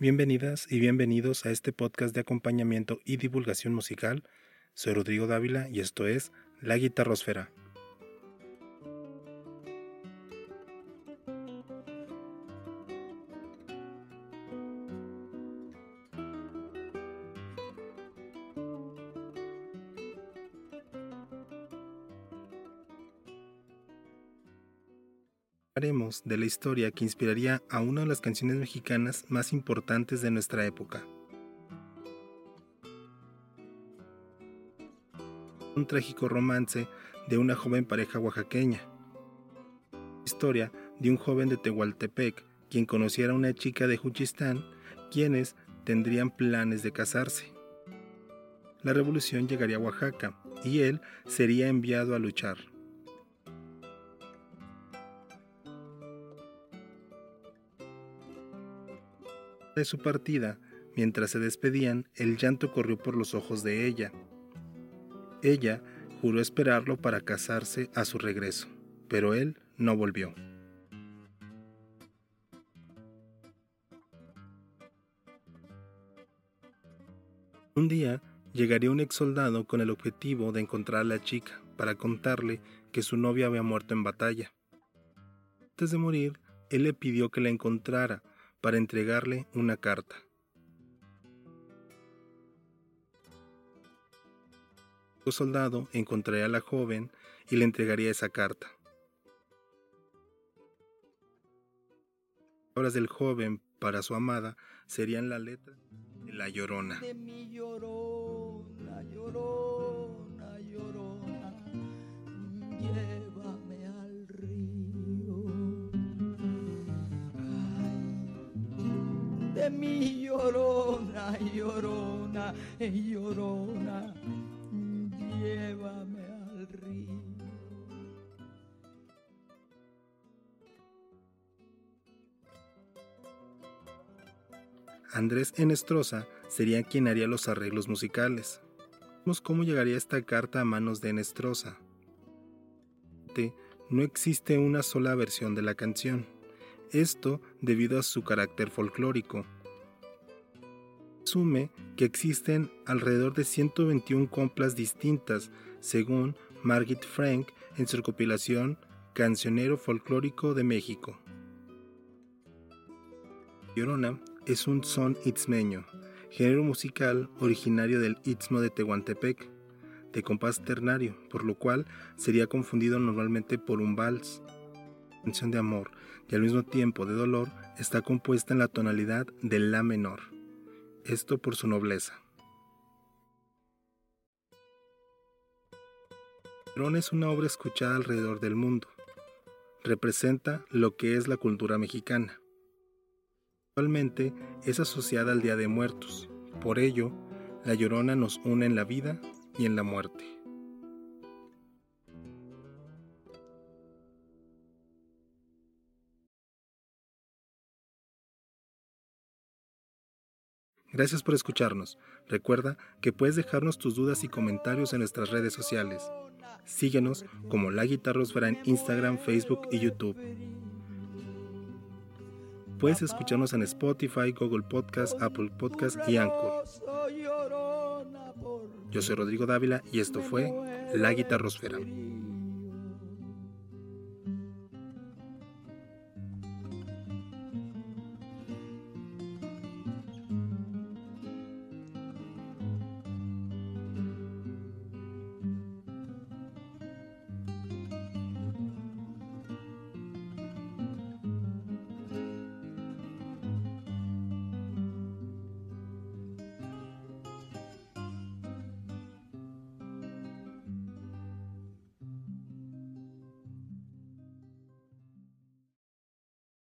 Bienvenidas y bienvenidos a este podcast de acompañamiento y divulgación musical. Soy Rodrigo Dávila y esto es La Guitarrosfera. Hablaremos de la historia que inspiraría a una de las canciones mexicanas más importantes de nuestra época. Un trágico romance de una joven pareja oaxaqueña. Historia de un joven de Tehuantepec quien conociera a una chica de Juchistán, quienes tendrían planes de casarse. La revolución llegaría a Oaxaca y él sería enviado a luchar. De su partida, mientras se despedían, el llanto corrió por los ojos de ella. Ella juró esperarlo para casarse a su regreso, pero él no volvió. Un día llegaría un ex soldado con el objetivo de encontrar a la chica para contarle que su novia había muerto en batalla. Antes de morir, él le pidió que la encontrara para entregarle una carta. El soldado encontraría a la joven y le entregaría esa carta. Las palabras del joven para su amada serían la letra de la llorona. llorona, llorona, llorona, llévame al río. Andrés Enestrosa sería quien haría los arreglos musicales. Vemos cómo llegaría esta carta a manos de Enestrosa. No existe una sola versión de la canción. Esto debido a su carácter folclórico asume que existen alrededor de 121 complas distintas, según Margit Frank en su recopilación Cancionero Folclórico de México. Llorona es un son itzmeño, género musical originario del istmo de Tehuantepec, de compás ternario, por lo cual sería confundido normalmente por un vals. Canción de amor y al mismo tiempo de dolor está compuesta en la tonalidad de la menor esto por su nobleza. Llorona es una obra escuchada alrededor del mundo. Representa lo que es la cultura mexicana. Actualmente es asociada al Día de Muertos. Por ello, la Llorona nos une en la vida y en la muerte. Gracias por escucharnos. Recuerda que puedes dejarnos tus dudas y comentarios en nuestras redes sociales. Síguenos como La Guitarrosfera en Instagram, Facebook y YouTube. Puedes escucharnos en Spotify, Google Podcast, Apple Podcast y Anchor. Yo soy Rodrigo Dávila y esto fue La Guitarrosfera.